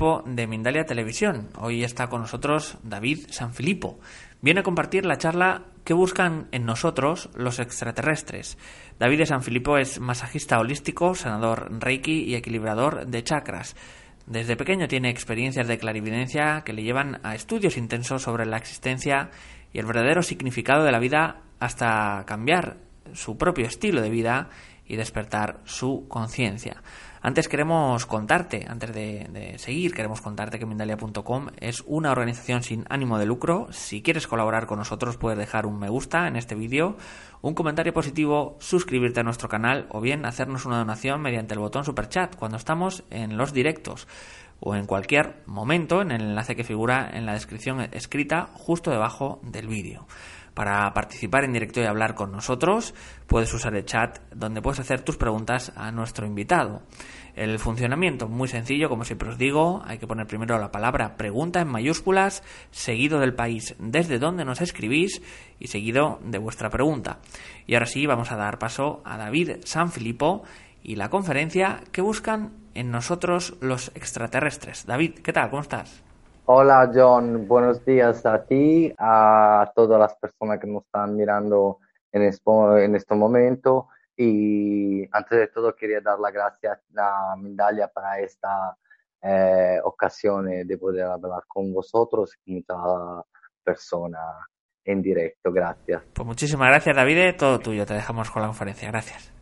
de Mindalia Televisión. Hoy está con nosotros David Sanfilippo. Viene a compartir la charla que buscan en nosotros los extraterrestres. David de Sanfilippo es masajista holístico, sanador reiki y equilibrador de chakras. Desde pequeño tiene experiencias de clarividencia que le llevan a estudios intensos sobre la existencia y el verdadero significado de la vida hasta cambiar su propio estilo de vida y despertar su conciencia. Antes queremos contarte, antes de, seguir, queremos contarte que Mindalia.com es una organización sin ánimo de lucro. Si quieres colaborar con nosotros puedes dejar un me gusta en este vídeo, un comentario positivo, suscribirte a nuestro canal o bien hacernos una donación mediante el botón super chat cuando estamos en los directos o en cualquier momento en el enlace que figura en la descripción escrita justo debajo del vídeo. Para participar en directo y hablar con nosotros, puedes usar el chat donde puedes hacer tus preguntas a nuestro invitado. El funcionamiento muy sencillo, como siempre os digo, hay que poner primero la palabra pregunta en mayúsculas, seguido del país desde donde nos escribís y seguido de vuestra pregunta. Y ahora sí, vamos a dar paso a David Sanfilippo y la conferencia que buscan en nosotros los extraterrestres. David, ¿qué tal? ¿Cómo estás? Hola John, buenos días a ti, a todas las personas que nos están mirando en, en este momento y antes de todo quería dar las gracias a Mindalia para esta eh, ocasión de poder hablar con vosotros y muchas personas en directo. Gracias. Pues muchísimas gracias David, todo tuyo, te dejamos con la conferencia. Gracias.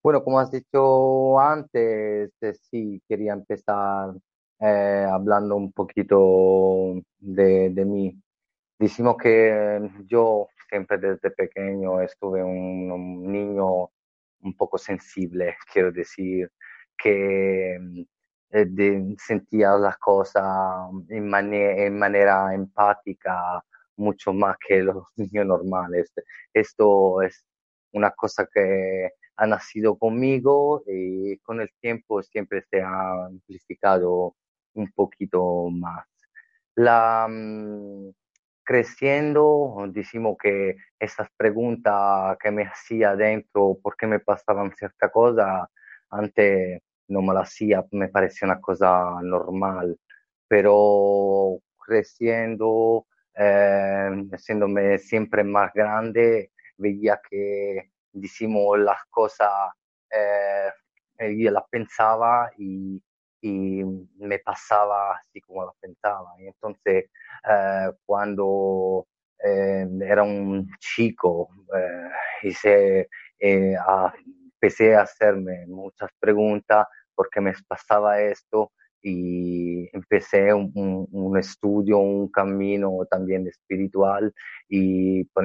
Bueno, como has dicho antes, eh, sí, quería empezar eh, hablando un poquito de, mí. Decimos que yo siempre desde pequeño estuve un, niño un poco sensible, quiero decir, que eh, sentía las cosas en manera empática mucho más que los niños normales. Esto es una cosa que ha nacido conmigo y con el tiempo siempre se ha amplificado un poquito más. La, mm, creciendo, decimos que esas preguntas que me hacía dentro, por qué me pasaban cierta cosa, antes no me las hacía, me parecía una cosa normal, pero creciendo, eh, haciéndome siempre más grande, veía que, decimos, las cosas, eh, yo las pensaba y y me pasaba así como lo pensaba. Y entonces, eh, cuando eh, era un chico, eh, hice, empecé a hacerme muchas preguntas porque me pasaba esto y empecé un, un, estudio, un camino también espiritual y por,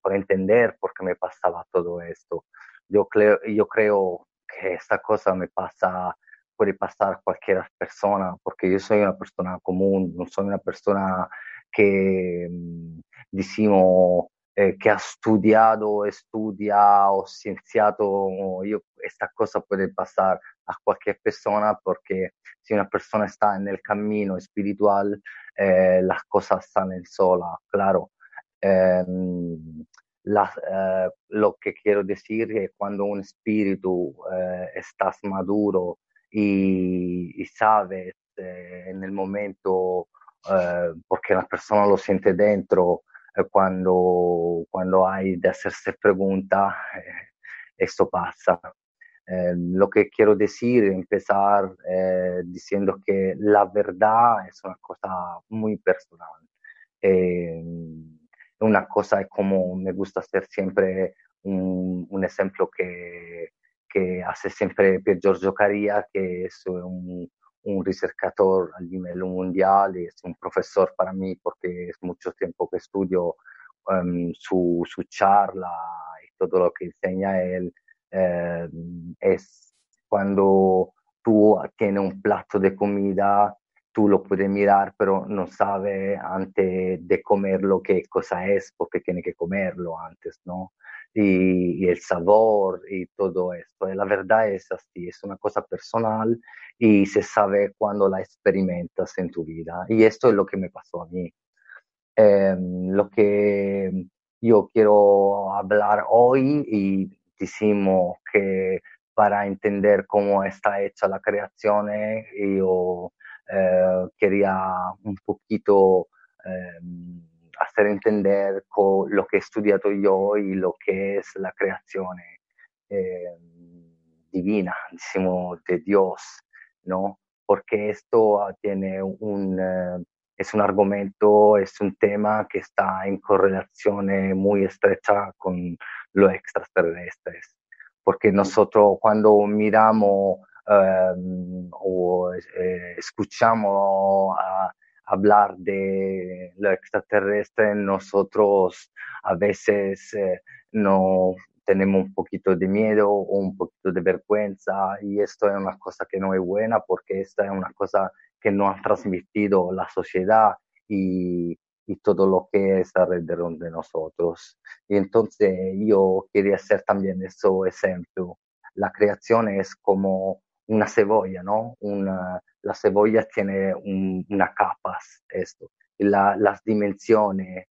por, entender por qué me pasaba todo esto. Yo creo, yo creo que esta cosa me pasa puede pasar a cualquier persona, porque yo soy una persona común, no soy una persona que, mm, decimos, eh, que ha estudiado, estudia o cienciato, yo, esta cosa puede pasar a cualquier persona porque si una persona está en el camino espiritual, eh, las cosas salen solas, claro. Eh, lo que quiero decir es que cuando un espíritu estás maduro y, sabes eh, en momento, eh, porque la persona lo siente dentro, cuando, cuando hay de hacerse preguntas, esto pasa. Eh, lo que quiero decir, empezar eh, diciendo que la verdad es una cosa muy personal. Eh, una cosa es como me gusta hacer siempre un, un ejemplo que, que, hace siempre Giorgio Caria, que es un, un ricercador a nivel mundial es un profesor para mí porque es mucho tiempo que estudio um, su, su charla y todo lo que enseña él eh, es cuando tú tienes un plato de comida, tú lo puedes mirar, pero no sabes antes de comerlo qué cosa es, porque tiene que comerlo antes, ¿no? Y, y, el sabor y todo esto. Y la verdad es así, es una cosa personal y se sabe cuando la experimentas en tu vida. Y esto es lo que me pasó a mí. Eh, lo que yo quiero hablar hoy y decimos que para entender cómo está hecha la creación, yo eh, quería un poquito eh, hacer entender lo que he estudiado yo y lo que es la creación eh, divina, decimos, de Dios, ¿no? Porque esto tiene un, eh, es un argumento, es un tema que está en correlación muy estrecha con los extraterrestres, porque nosotros cuando miramos um, o eh, escuchamos a, hablar de lo extraterrestre, nosotros a veces eh, no tenemos un poquito de miedo o un poquito de vergüenza y esto es una cosa que no es buena porque esta es una cosa que nos ha transmitido la sociedad y, y todo lo que es alrededor de nosotros. Y entonces yo quería hacer también ese ejemplo. La creación es como una cebolla, ¿no? Una, la cebolla tiene un, una capas, esto. La, las dimensiones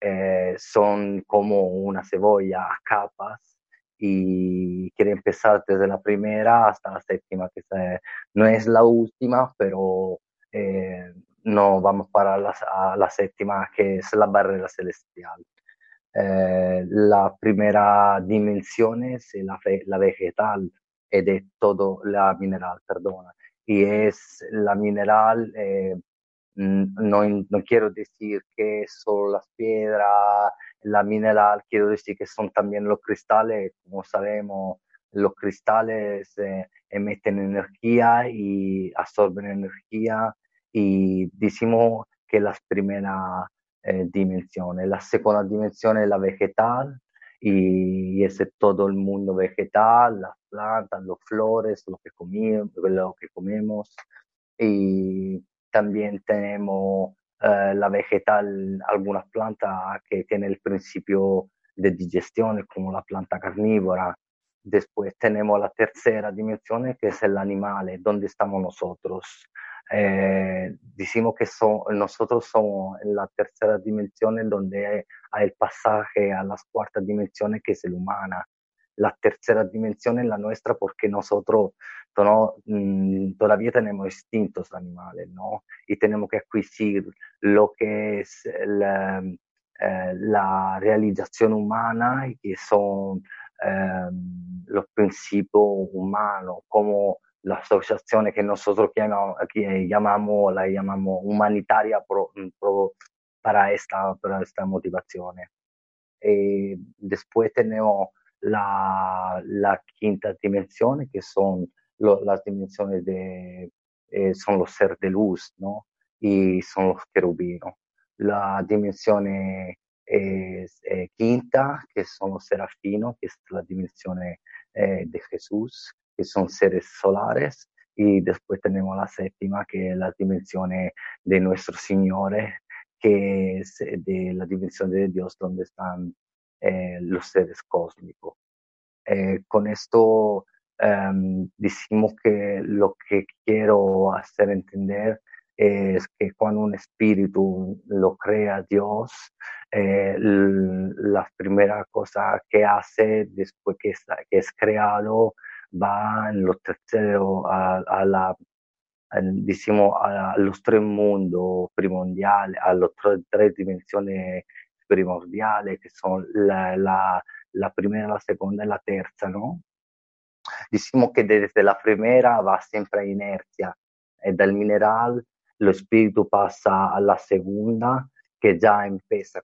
eh, son como una cebolla a capas y quiere empezar desde la primera hasta la séptima, que no es la última, pero eh, no vamos para la, a la séptima, que es la barrera celestial. Eh, la primera dimensión es la, la vegetal y de todo la mineral, perdona. Y es la mineral, eh, no, no, quiero decir que son las piedras, la mineral, quiero decir que son también los cristales, como sabemos, los cristales eh, emiten energía y absorben energía y decimos que las primeras eh, dimensiones. La segunda dimensión es la vegetal y ese todo el mundo vegetal, las plantas, los flores, lo que comemos, lo que comemos. Y también tenemos eh, la vegetal, algunas plantas que tienen el principio de digestión, como la planta carnívora. Después tenemos la tercera dimensión, que es el animal, donde estamos nosotros eh, decimos que son, nosotros somos en la tercera dimensión en donde hay, el pasaje a las cuartas dimensiones que es el humana. La tercera dimensión es la nuestra porque nosotros no, mm, todavía tenemos instintos animales, ¿no? Y tenemos que adquirir lo que es la, eh, la realización humana y que son eh, los principios humanos, como la asociación que nosotros llamamos, aquí llamamos, la llamamos humanitaria pro, pro, para, esta, para esta motivación. Eh, después tenemos la, la, quinta dimensión, que son lo, las dimensiones eh, son los seres de luz, ¿no? Y son los querubinos. La dimensión es eh, quinta, que son los serafinos, que es la dimensión de Jesús que son seres solares, y después tenemos la séptima, que es la dimensión de nuestros señores, que es de la dimensión de Dios, donde están eh, los seres cósmicos. Eh, con esto um, decimos que lo que quiero hacer entender es que cuando un espíritu lo crea Dios, eh, la primera cosa que hace después que, está, que es creado va en los terceros a, la a los tres mundos primordiales, a las tres, dimensiones primordiales, que son la, la, la primera, la segunda y la tercera, ¿no? Decimos que desde la primera va siempre a inercia, y del mineral el espíritu pasa a la segunda, que ya empieza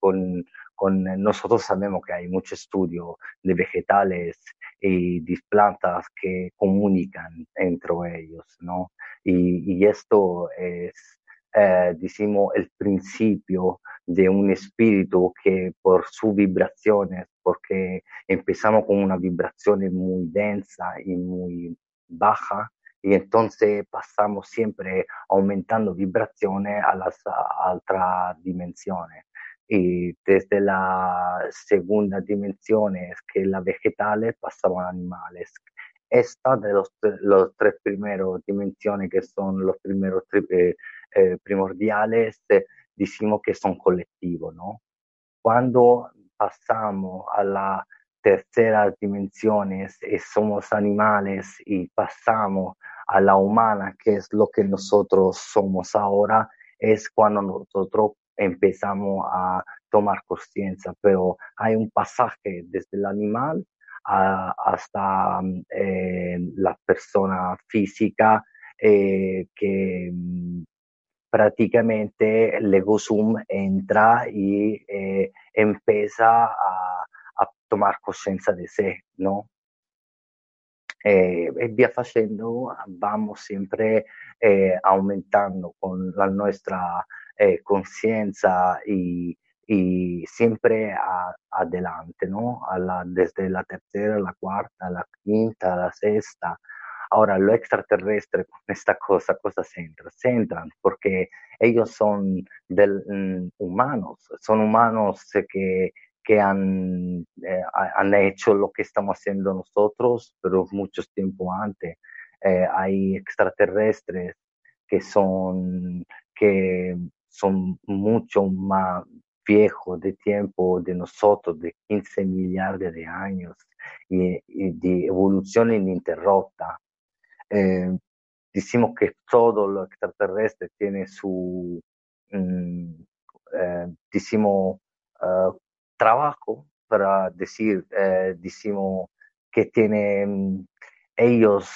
con, con, nosotros sabemos que hay mucho estudio de vegetales y de plantas que comunican entre ellos, ¿no? Y, y esto es, eh, decimos, el principio de un espíritu que por sus vibraciones, porque empezamos con una vibración muy densa y muy baja, y entonces pasamos siempre aumentando vibraciones a las otras dimensiones. Y desde la segunda dimensión, que es la vegetales, pasamos a animales. Esta de los, los tres primeros dimensiones, que son los primeros eh, eh, primordiales, eh, decimos que son colectivos, ¿no? Cuando pasamos a la tercera dimensiones y somos animales y pasamos a la humana, que es lo que nosotros somos ahora, es cuando nosotros empezamos a tomar conciencia, pero hay un pasaje desde el animal hasta eh, la persona física eh, que mm, prácticamente el Legosum entra y eh, empieza a, a tomar conciencia de sí, ¿no? Eh, e via facendo vamos sempre eh, aumentando con la nuestra eh, conciencia y, y, siempre a, adelante, ¿no? Desde la tercera, la cuarta, la quinta, la sexta. Ahora, lo extraterrestre con esta cosa, cosa se entra? Se entran porque ellos son mm, humanos, son humanos que que han, eh, han hecho lo que estamos haciendo nosotros, pero mucho tiempo antes. Eh, hay extraterrestres que son, que son mucho más viejos de tiempo de nosotros, de 15 millones de años, y, de evolución ininterrupta. Eh, decimos que todo lo extraterrestre tiene su, mm, decimos, trabajo para decir, eh, decimos que tienen ellos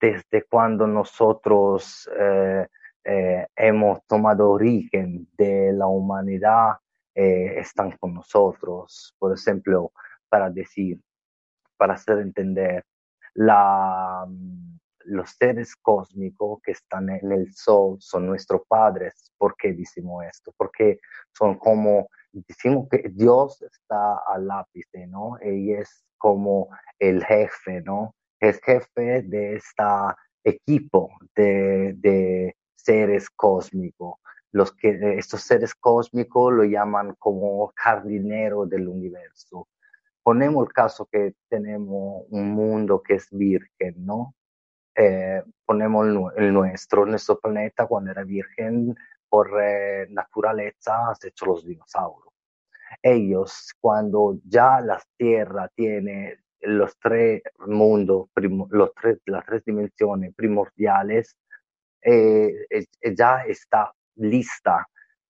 desde cuando nosotros eh, eh, hemos tomado origen de la humanidad, están con nosotros. Por ejemplo, para decir, para hacer entender, la, los seres cósmicos que están en el sol son nuestros padres. ¿Por qué decimos esto? Porque son como decimos que Dios está al ápice, ¿no? Y es como el jefe, ¿no? Es jefe de este equipo de, de seres cósmicos. Los que, estos seres cósmicos lo llaman como jardinero del universo. Ponemos el caso que tenemos un mundo que es virgen, ¿no? Eh, ponemos el, nuestro, nuestro planeta cuando era virgen, por eh, naturaleza has hecho los dinosaurios. Ellos, cuando ya la Tierra tiene los tres mundos, los tres, las tres dimensiones primordiales, eh, ya está lista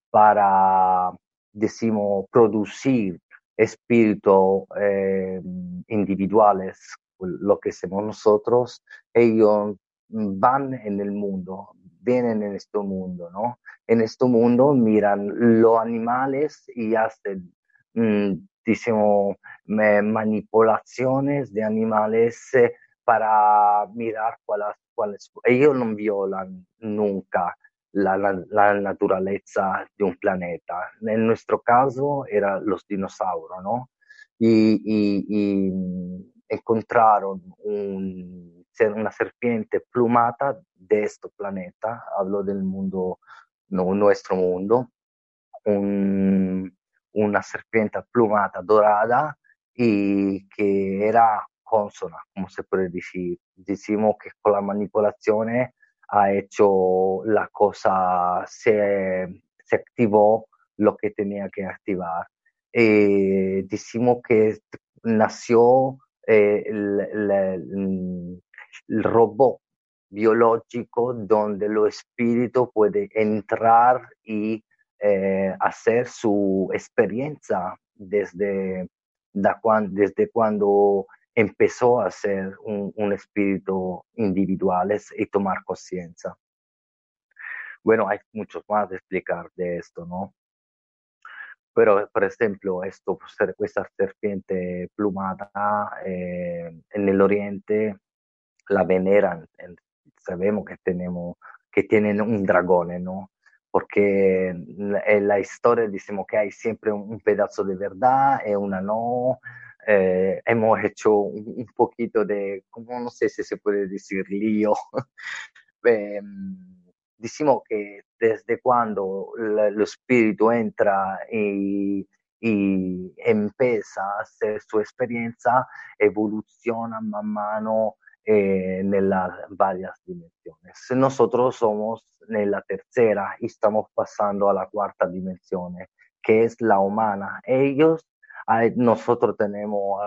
para, decimos, producir espíritus eh, individuales, lo que somos nosotros, ellos van en el mundo, vienen en este mundo, ¿no? En este mundo miran los animales y hacen, mmm, manipulaciones de animales eh, para mirar cuáles, cuáles. Ellos no violan nunca la, naturaleza de un planeta. En nuestro caso, eran los dinosaurios, ¿no? Y encontraron un una serpiente plumata de este planeta, hablo del mundo, no nuestro mundo, una serpiente plumata dorada y que era consona, como se puede decir. Decimos que con la manipulación ha hecho la cosa, se, activó lo que tenía que activar. Y decimos que nació eh, el robot biológico donde lo espíritu puede entrar y eh, hacer su experiencia desde, desde cuando empezó a ser un, espíritu individual y tomar conciencia. Bueno, hay muchos más de explicar de esto, ¿no? Pero, por ejemplo, esto, esta serpiente plumada eh, en el oriente la veneran, sabemos que tenemos, que tienen un dragón, ¿no? Porque en la historia decimos que hay siempre un, pedazo de verdad y una no. Eh, hemos hecho un, poquito de, como no sé si se puede decir, lío. eh, decimos que desde cuando el espíritu entra y, y, empieza a hacer su experiencia, evoluciona man mano eh, las varias dimensiones. Nosotros somos en la tercera y estamos pasando a la cuarta dimensión, que es la humana. Ellos, nosotros tenemos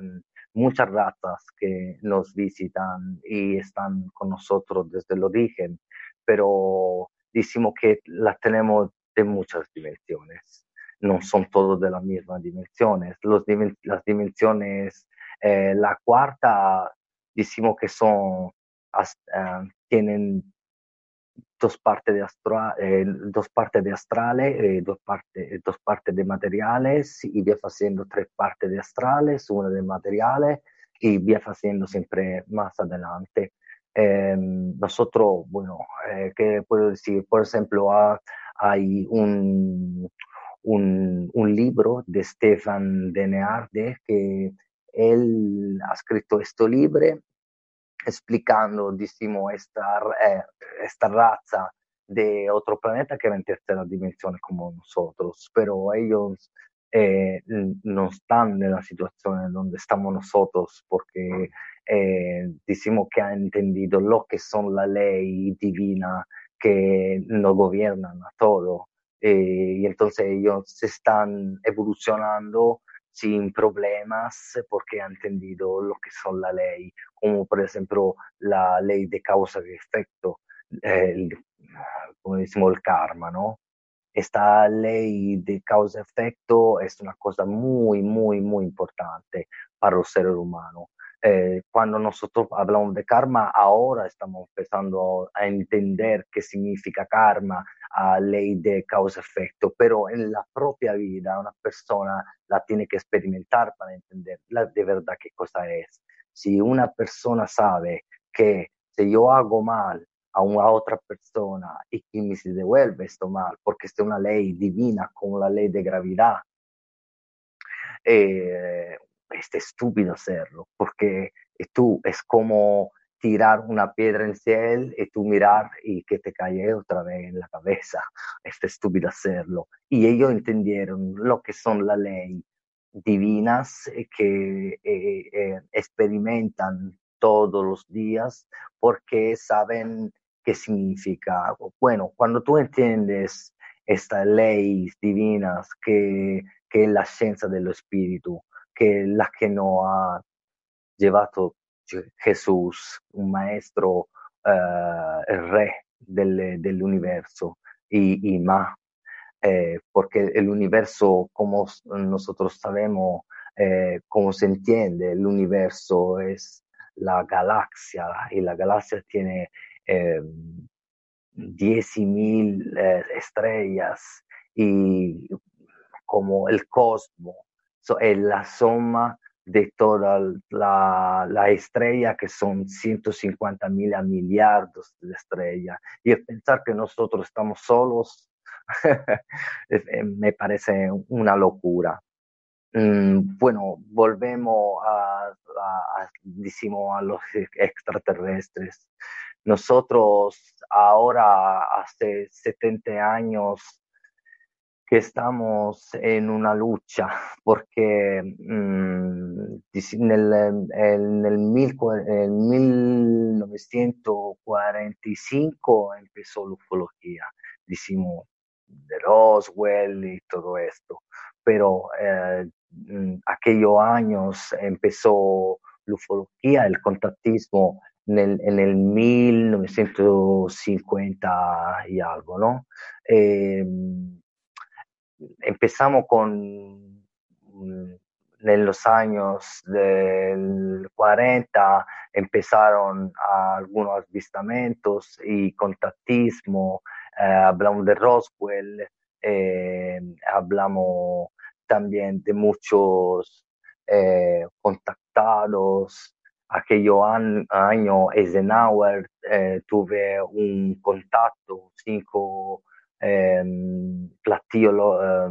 um, muchas razas que nos visitan y están con nosotros desde el origen pero decimos que las tenemos de muchas dimensiones. No son todos de las mismas dimensiones. Los, las dimensiones, eh, la cuarta, decimos que son, uh, tienen dos partes de, astral, eh, dos partes de astrales, eh, dos, partes, dos partes de materiales y va haciendo tres partes de astrales, una de materiales y va haciendo siempre más adelante. Eh, nosotros, bueno, eh, ¿qué puedo decir? Por ejemplo, hay un, un, un, libro de Stefan Denearde que él ha este libro explicando, decimos, esta, eh, esta raza de otro planeta que era en tercera dimensión como nosotros, pero ellos eh, no están en la situación donde estamos nosotros porque eh, decimos que han entendido lo que son la ley divina que nos gobiernan a. Eh, y entonces ellos se están evolucionando sin problemas porque han entendido lo que son la ley, como por ejemplo la ley de causa y efecto, el, como decimos el karma, ¿no? Esta ley de causa-efecto es una cosa muy, muy, muy importante para los seres humanos. Eh, cuando nosotros hablamos de karma, ahora estamos empezando a entender qué significa karma, a ley de causa-efecto, pero en la propia vida una persona la tiene que experimentar para entender la, de verdad qué cosa es. Si una persona sabe que si yo hago mal a una otra persona y que me se devuelve esto mal, porque es una ley divina como la ley de gravedad, eh, es estúpido hacerlo, porque tú es como tirar una piedra en cielo y tú mirar y que te cae otra vez en la cabeza. Es estúpido hacerlo. Y ellos entendieron lo que son las leyes divinas que eh, eh, experimentan todos los días porque saben qué significa. Bueno, cuando tú entiendes estas leyes divinas que, que es la ciencia del espíritu, que la que no ha llevado Jesús, un maestro, el rey del, del universo y, y más, eh, porque el universo, como nosotros sabemos, eh, como se entiende, el universo es la galaxia y la galaxia tiene eh, mil eh, estrellas y como el cosmos es la suma de toda la, la, estrella que son 150 mil a millardos de estrellas. Y pensar que nosotros estamos solos eh, me parece una locura. Mm, bueno, volvemos a, decimos, a los extraterrestres. Nosotros ahora, hace 70 años, que estamos en una lucha porque mmm, en, el, en, el mil, en 1945 empezó la ufología, decimos de Roswell y todo esto, pero eh, aquellos años empezó la ufología, el contactismo en el, en el 1950 y algo, ¿no? Eh, empezamos con mm, en los años del 40 empezaron algunos avistamientos y contactismo, eh, hablamos de Roswell, eh, hablamos también de muchos eh, contactados. Aquello año Eisenhower tuve un contacto, cinco platillos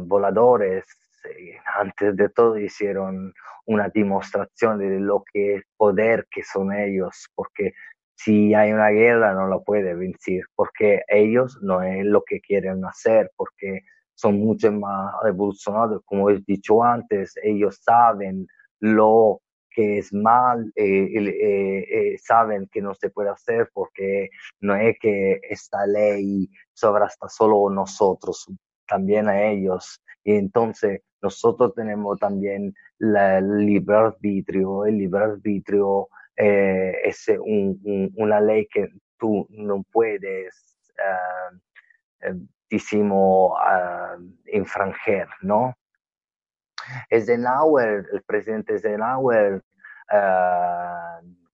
voladores antes de todo hicieron una demostración de lo que poder que son ellos, porque si hay una guerra no la puede vencer, porque ellos no es lo que quieren hacer, porque son mucho más evolucionados, como he dicho antes, ellos saben lo que es mal, eh, eh, eh, saben que no se puede hacer porque no es que esta ley sobre hasta solo nosotros, también a ellos. Y entonces nosotros tenemos también el libre arbitrio. El libre arbitrio eh, es una ley que tú no puedes, uh, infranger, ¿no? El presidente Eisenhower,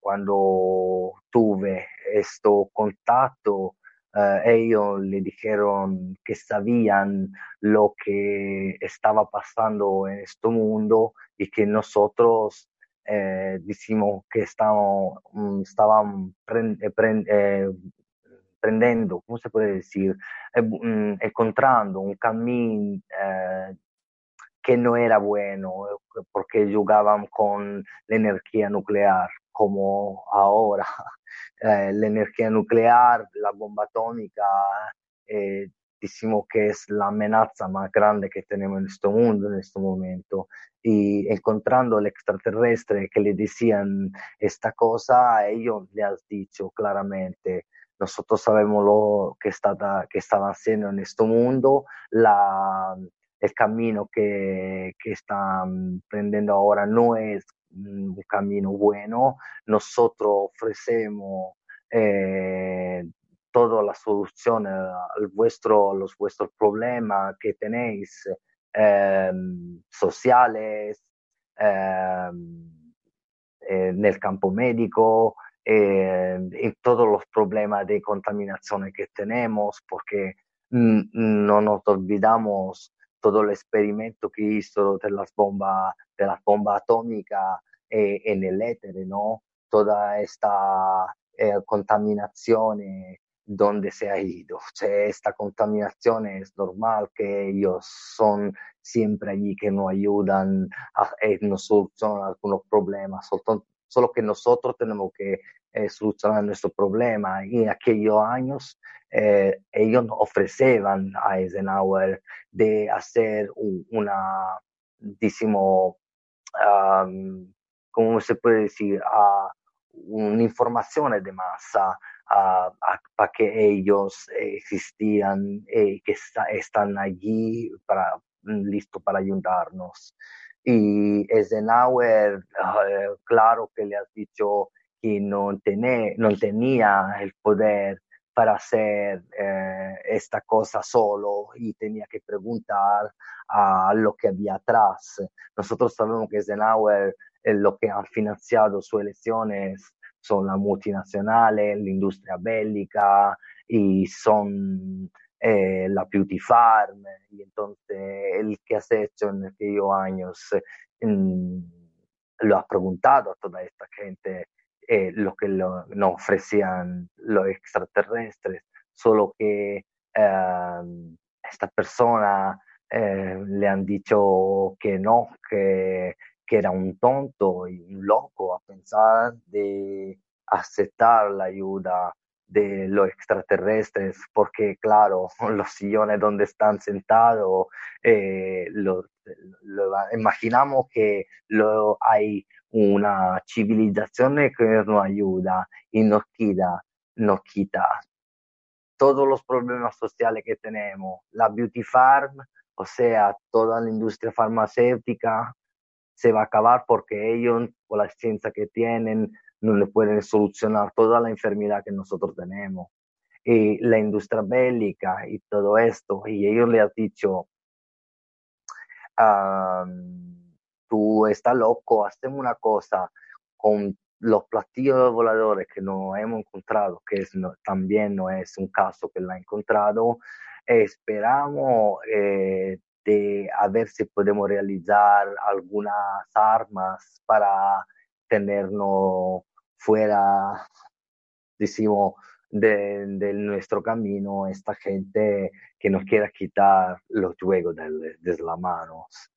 cuando tuve este contacto eh, ellos le dijeron que sabían lo que estaba pasando en este mundo y que nosotros eh, decimos que estamos, mm, estaban eh, prendendo, ¿cómo se puede decir? Mm, encontrando un camino que no era bueno porque jugaban con la energía nuclear como ahora. Eh, la energía nuclear, la bomba atómica, eh, decimos que es la amenaza más grande que tenemos en este mundo en este momento. Y encontrando el extraterrestre que le decían esta cosa, ellos le has dicho claramente, nosotros sabemos lo que, está, que estaban haciendo en este mundo, la, el camino que, que están prendiendo ahora no es un camino bueno, nosotros ofrecemos eh, todas las soluciones a vuestro, los vuestros problemas que tenéis eh, sociales, eh, en el campo médico, en todos los problemas de contaminación que tenemos, porque no nos olvidamos todo el experimento que hizo de las bombas, de las bombas atómicas eh, en el éter, ¿no? Toda esta eh, contaminación donde se ha ido. esta contaminación es normal que ellos son siempre allí que nos ayudan a eh, nos solucionan algunos problemas, solo que nosotros tenemos que eh, solucionar nuestro problema. Y en aquellos años eh, ellos ofrecían a Eisenhower de hacer una, decimos, um, ¿cómo se puede decir? Uh, una información de masa para que ellos existían y que están allí para, listo para ayudarnos. Y Eisenhower, uh, claro que le has dicho que no, tenía, el poder para hacer eh, esta cosa solo y tenía que preguntar a lo que había atrás. Nosotros sabemos que Eisenhower eh, lo que han financiado sus elecciones son las multinacionales, la industria bélica y son eh, la Beauty Farm. Y entonces el que has hecho en aquellos años mm, lo ha preguntado a toda esta gente eh, lo que lo, nos ofrecían los extraterrestres, solo que eh, esta persona eh, le han dicho que no, que, que era un tonto y un loco a pensar de aceptar la ayuda de los extraterrestres, porque claro, los sillones donde están sentados, eh, lo, imaginamos que lo, hay una civilización que nos ayuda y nos quita, nos quita todos los problemas sociales que tenemos. La beauty farm, o sea, toda la industria farmacéutica se va a acabar porque ellos, con la ciencia que tienen, no le pueden solucionar toda la enfermedad que nosotros tenemos. Y la industria bélica y todo esto, y ellos le han dicho, tú estás loco, hacemos una cosa con los platillos voladores que no hemos encontrado, que también no es un caso que la ha encontrado, esperamos eh, de a ver si podemos realizar algunas armas para tenernos fuera, decimos, de, nuestro camino, esta gente que nos quiera quitar los juegos de, de las manos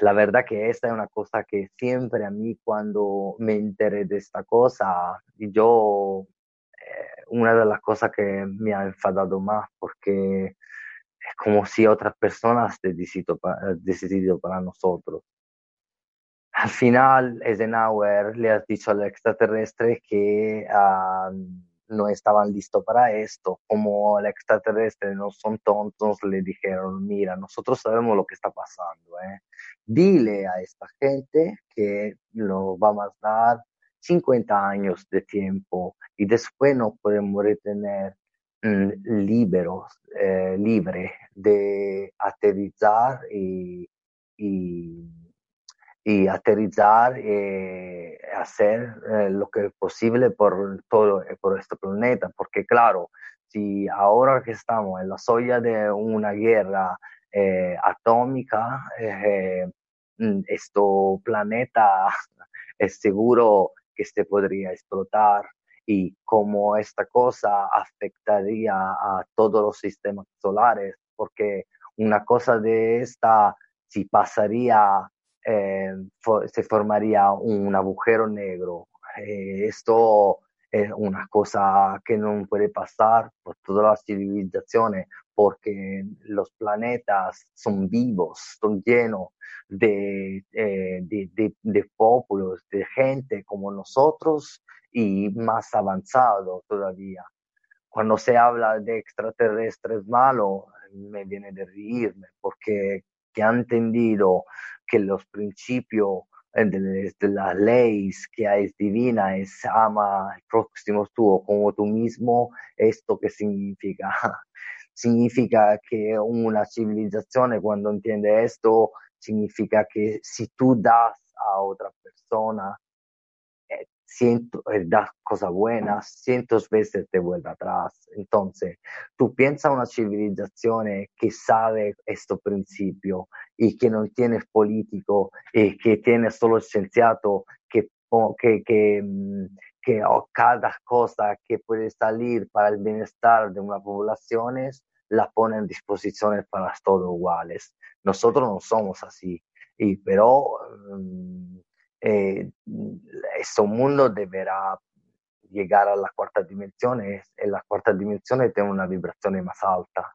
la verdad que esta es una cosa que siempre a mí cuando me enteré de esta cosa, yo, eh, una de las cosas que me ha enfadado más porque es como si otras personas decidido para, decidido para nosotros. Al final, Eisenhower le ha dicho al extraterrestre que uh, no estaban listos para esto. Como el extraterrestre no son tontos, le dijeron, mira, nosotros sabemos lo que está pasando. ¿eh? Dile a esta gente que nos vamos a dar 50 años de tiempo y después nos podemos retener mm, liberos, eh, libre de aterrizar y, y y aterrizar y eh, hacer eh, lo que es posible por todo eh, por este planeta. Porque claro si ahora que estamos en la soya de una guerra atómica este planeta es seguro que se podría explotar y cómo esta cosa afectaría a todos los sistemas solares. Porque una cosa de esta si pasaría se formaría un agujero negro. Eh, esto es una cosa que no puede pasar por todas las civilizaciones porque los planetas son vivos, son llenos de, eh, de, de, de pueblos, de gente como nosotros y más avanzado todavía. Cuando se habla de extraterrestres malos, me viene de reírme porque que han entendido que los principios de, las leyes que es divina, es ama al próximo tú como tú mismo, ¿esto qué significa? significa que una civilización cuando entiende esto, significa que si tú das a otra persona ciento, eh, das cosas buenas, cientos veces te vuelve atrás. Entonces, tú piensas una civilización que sabe este principio y que no tiene político y que tiene solo scienziato que, que, que, mm, que cada cosa que puede salir para el bienestar de una población la pone en disposición para todos iguales. Nosotros no somos así, y, pero mm, eh, este mundo deberá llegar a la cuarta dimensión y la cuarta dimensión tiene una vibración más alta.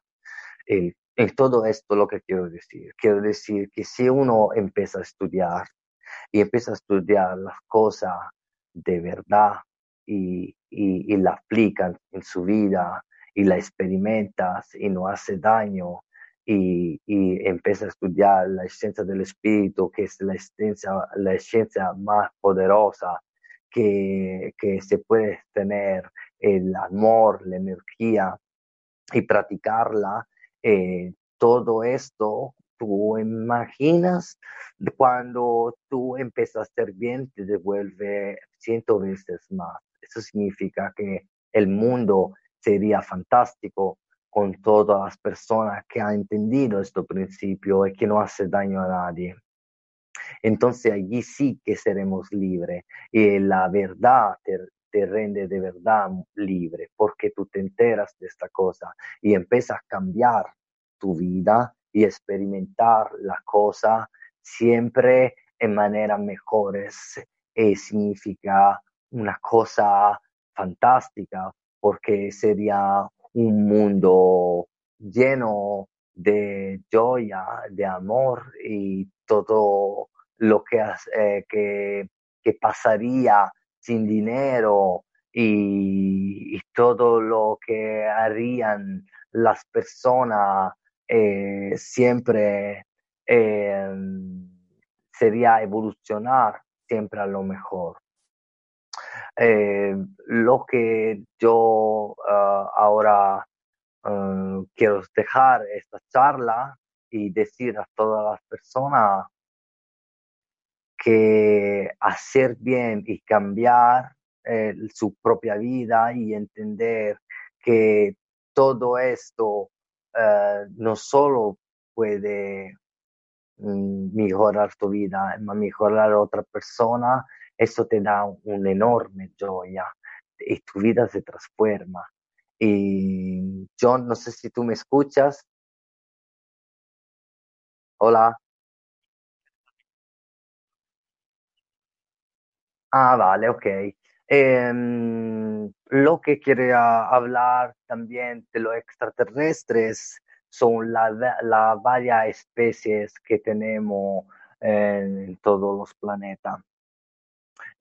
Y, todo esto lo que quiero decir. Quiero decir que si uno empieza a estudiar y empieza a estudiar las cosas de verdad y, y, y la aplica en su vida y la experimentas y no hace daño y, y empieza a estudiar la ciencia del espíritu, que es la ciencia, la ciencia más poderosa que, que se puede tener, el amor, la energía, y practicarla, eh, todo esto, tú imaginas cuando tú empiezas a hacer bien, te devuelve ciento veces más. Eso significa que el mundo sería fantástico con todas las personas que han entendido este principio y que no hace daño a nadie. Entonces allí sí que seremos libres y la verdad te, te rende de verdad libre porque tú te enteras de esta cosa y empiezas a cambiar tu vida y experimentar la cosa siempre en maneras mejores y significa una cosa fantástica porque sería un mundo lleno de joya, de amor y todo lo que, eh, que, que, pasaría sin dinero y, todo lo que harían las personas eh, siempre eh, sería evolucionar siempre a lo mejor. Eh, lo que yo ah, ahora ah, quiero dejar esta charla y decir a todas las personas que hacer bien y cambiar eh, su propia vida y entender que todo esto eh, no solo puede mm, mejorar tu vida, mejorar a otra persona, eso te da una enorme joya y tu vida se transforma. Y John, no sé si tú me escuchas. Hola. Ah, vale, ok. Em, lo que quería hablar también de los extraterrestres son las la varias especies que tenemos en todos los planetas.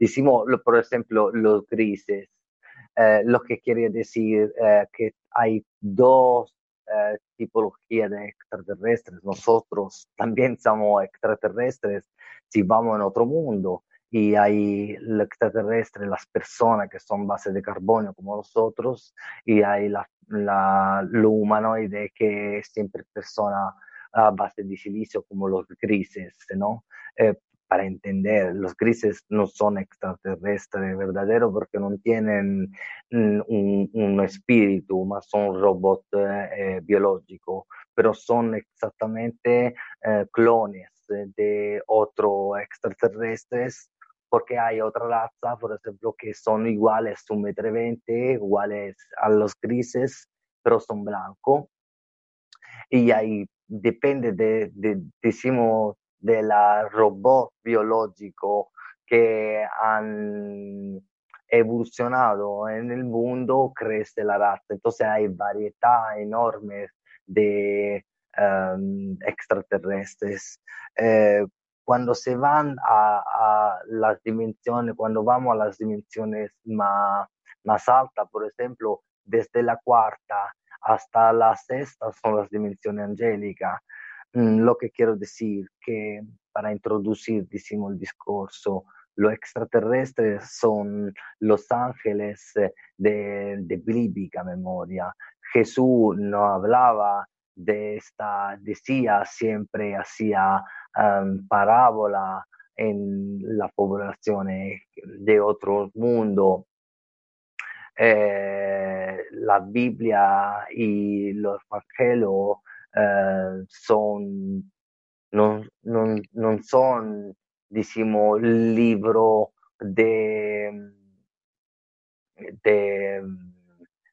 Decimos, por ejemplo, los grises, eh, lo que quiere decir eh, que hay dos eh, tipologías de extraterrestres. Nosotros también somos extraterrestres si vamos en otro mundo y hay el extraterrestre, las personas que son base de carbonio como nosotros, y hay la, la, lo humanoide que es siempre persona a base de silicio como los grises, ¿no? Eh, para entender, los grises no son extraterrestres verdaderos porque no tienen mm, un, espíritu, más son robots eh, eh, biológicos, pero son exactamente eh, clones de otros extraterrestres porque hay otra raza, por ejemplo, que son iguales un metro veinte, iguales a los grises, pero son blancos. Y ahí depende de, de decimos, de la robot biológico que han evolucionado en el mundo, crece la raza. Entonces hay variedad enorme de um, extraterrestres. Eh, cuando se van a, las dimensiones, cuando vamos a las dimensiones más, más altas, por ejemplo, desde la cuarta hasta la sexta son las dimensiones angélicas. Mm, lo que quiero decir que para introducir, decimos, el discurso, los extraterrestres son los ángeles de, de bíblica memoria. Jesús no hablaba de esta, decía siempre, hacía parábola en la población de otro mundo. Eh, la Biblia y los evangelios eh, son, non, non, non son, diciamo, libro de, de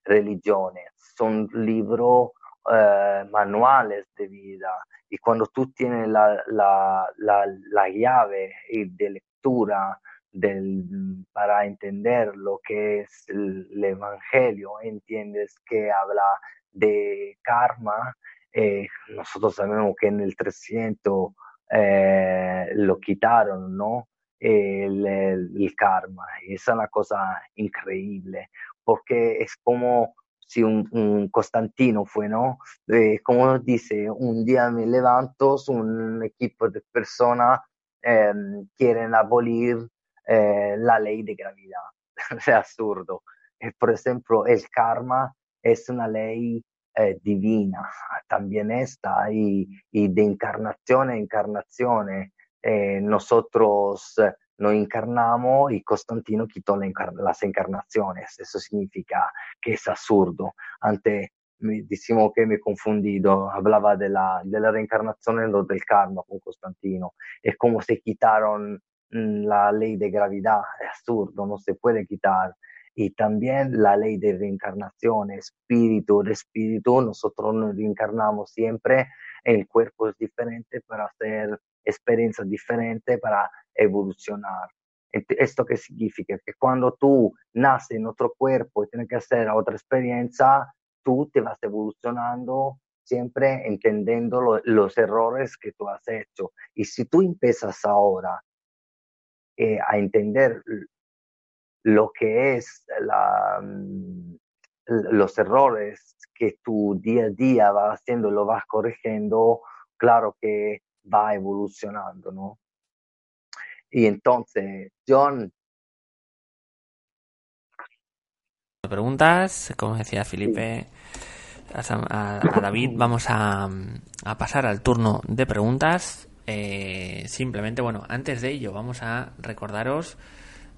religione, son libro eh, manuales de vida y cuando tú tienes la, la, la, la llave de lectura del, para entender lo que es el, Evangelio, entiendes que habla de karma. Eh, nosotros sabemos que en el 300 eh, lo quitaron, ¿no? El, karma. Y esa es una cosa increíble, porque es como si un, Constantino fue, ¿no? Eh, como dice, un día me levanto, un equipo de personas eh, quieren abolir eh, la ley de gravedad. es absurdo. Por ejemplo, el karma es una ley eh, divina, también está, y, y de encarnación a encarnación. nosotros nos encarnamos y Constantino quitó la encar las encarnaciones. Eso significa que es absurdo. Antes me decimos que me he confundido, hablaba de la, de la reencarnación en lo del karma con Constantino. Es como se quitaron mmm, la ley de gravedad, es absurdo, no se puede quitar. Y también la ley de reencarnación, espíritu, de espíritu, nosotros nos reencarnamos siempre, el cuerpo es diferente para hacer experiencias diferentes, para evolucionar. ¿Esto qué significa? Que cuando tú naces en otro cuerpo y tienes que hacer otra experiencia, tú te vas evolucionando siempre entendiendo lo, los errores que tú has hecho. Y si tú empiezas ahora eh, a entender lo que es la, los errores que tu día a día vas haciendo, lo vas corrigiendo, claro que va evolucionando, ¿no? Y entonces, John. Preguntas, como decía Felipe, a, David. Vamos a, pasar al turno de preguntas. Eh, simplemente, bueno, antes de ello, vamos a recordaros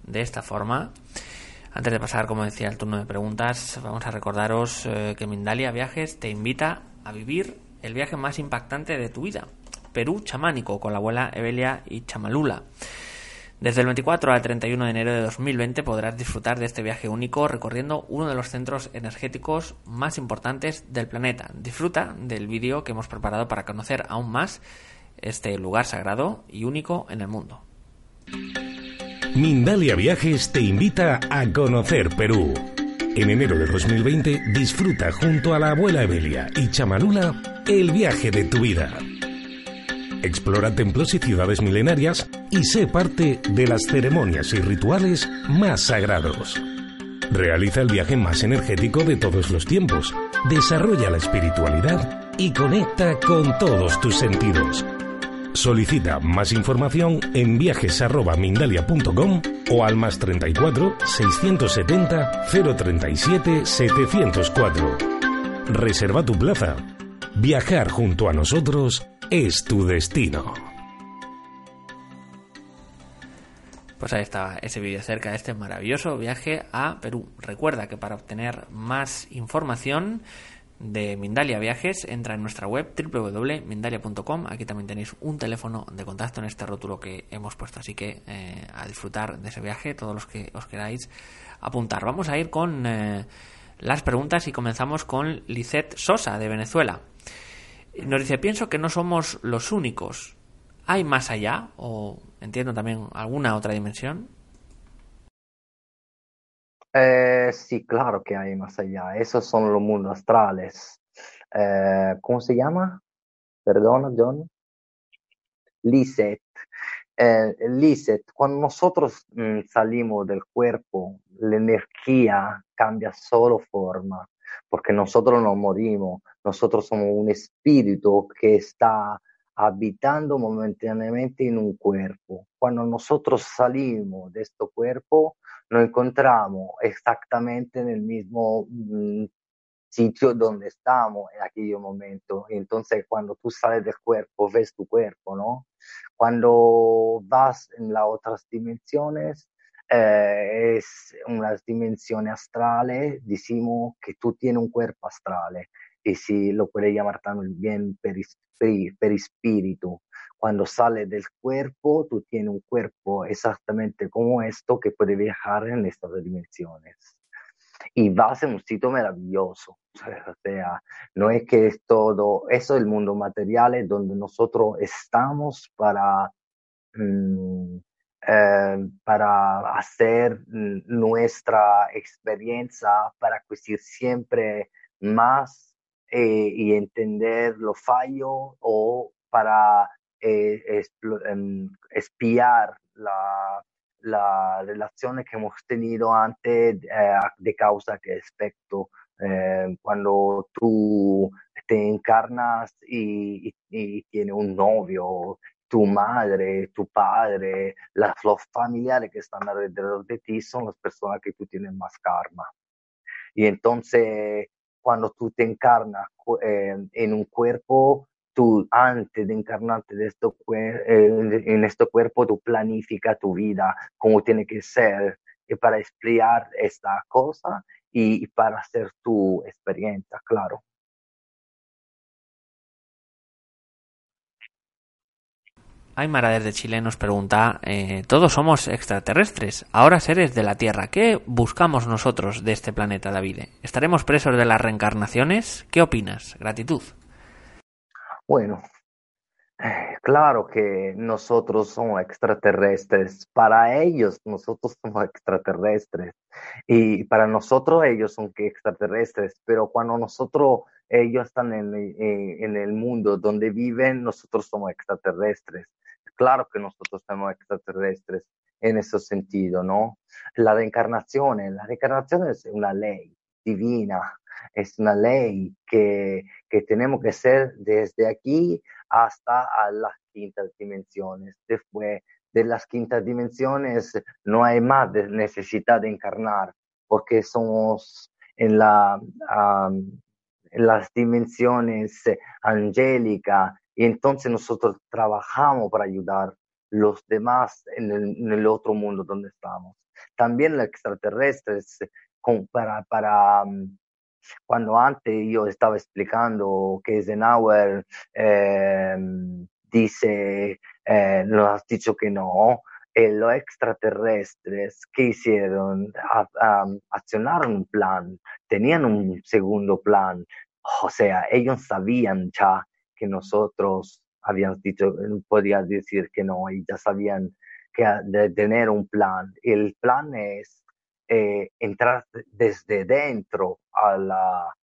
de esta forma. Antes de pasar, como decía, al turno de preguntas, vamos a recordaros eh, que Mindalia Viajes te invita a vivir el viaje más impactante de tu vida. Perú chamánico con la abuela Evelia y Chamalula. Desde el 24 al 31 de enero de 2020 podrás disfrutar de este viaje único recorriendo uno de los centros energéticos más importantes del planeta. Disfruta del vídeo que hemos preparado para conocer aún más este lugar sagrado y único en el mundo. Mindalia Viajes te invita a conocer Perú. En enero de 2020 disfruta junto a la abuela Evelia y Chamalula el viaje de tu vida. Explora templos y ciudades milenarias y sé parte de las ceremonias y rituales más sagrados. Realiza el viaje más energético de todos los tiempos, desarrolla la espiritualidad y conecta con todos tus sentidos. Solicita más información en viajes.mindalia.com o al más 34 670 037 704. Reserva tu plaza. Viajar junto a nosotros es tu destino. Pues ahí está ese vídeo acerca de este maravilloso viaje a Perú. Recuerda que para obtener más información de Mindalia Viajes, entra en nuestra web www.mindalia.com. Aquí también tenéis un teléfono de contacto en este rótulo que hemos puesto. Así que eh, a disfrutar de ese viaje, todos los que os queráis apuntar. Vamos a ir con eh, las preguntas y comenzamos con Lisette Sosa de Venezuela. Nos dice, pienso que no somos los únicos. ¿Hay más allá? O entiendo también alguna otra dimensión. Eh, sí, claro que hay más allá. Esos son los mundos astrales. Eh, ¿Cómo se llama? Perdona, John. Lisette. Eh, cuando nosotros mm, salimos del cuerpo, la energía cambia solo forma porque nosotros no morimos, nosotros somos un espíritu que está habitando momentáneamente en un cuerpo. Cuando nosotros salimos de este cuerpo, nos encontramos exactamente en el mismo mm, sitio donde estamos en aquel momento. Entonces, cuando tú sales del cuerpo, ves tu cuerpo, ¿no? Cuando vas en las otras dimensiones, eh, es una dimensión astral, decimos que tú tienes un cuerpo astral y si lo puedes llamar también perispíritu. Cuando sale del cuerpo, tú tienes un cuerpo exactamente como esto que puede viajar en estas dimensiones. Y vas en un sitio maravilloso. O sea, no es que es todo, eso es el mundo material, donde nosotros estamos para... Mm, eh, para hacer nuestra experiencia, para acquisir siempre más eh, y entender lo fallo o para eh, em, espiar la, la relación que hemos tenido antes de causa que efecto. cuando tú te encarnas y, y, y tienes un novio tu madre, tu padre, las, los familiares que están alrededor de ti son las personas que tú tienes más karma. Y entonces, cuando tú te encarnas eh, en un cuerpo, tú antes de encarnarte de esto, eh, en este cuerpo, tú planifica tu vida como tiene que ser y para explicar esta cosa y para hacer tu experiencia, claro. Aymara desde Chile nos pregunta, eh, todos somos extraterrestres, ahora seres de la Tierra. ¿Qué buscamos nosotros de este planeta, David? ¿Estaremos presos de las reencarnaciones? ¿Qué opinas? Gratitud. Bueno, claro que nosotros somos extraterrestres. Para ellos, nosotros somos extraterrestres. Y para nosotros, ellos son extraterrestres. Pero cuando nosotros, ellos están en, eh, en el mundo donde viven, nosotros somos extraterrestres. Claro que nosotros somos extraterrestres en ese sentido, ¿no? La reencarnación, la reencarnación es una ley divina, es una ley que, que tenemos que ser desde aquí hasta a las quintas dimensiones. Después de las quintas dimensiones no hay más necesidad de encarnar porque somos en la las dimensiones angélicas y entonces nosotros trabajamos para ayudar los demás en el, otro mundo donde estamos. También los extraterrestres, para, para cuando antes yo estaba explicando que Eisenhower eh, dice, eh, nos has dicho que no, eh, los extraterrestres que hicieron, accionaron un plan, tenían un segundo plan, o sea, ellos sabían ya que nosotros habíamos dicho, podía decir que no, y ya sabían que de tener un plan. El plan es eh, entrar desde dentro a la,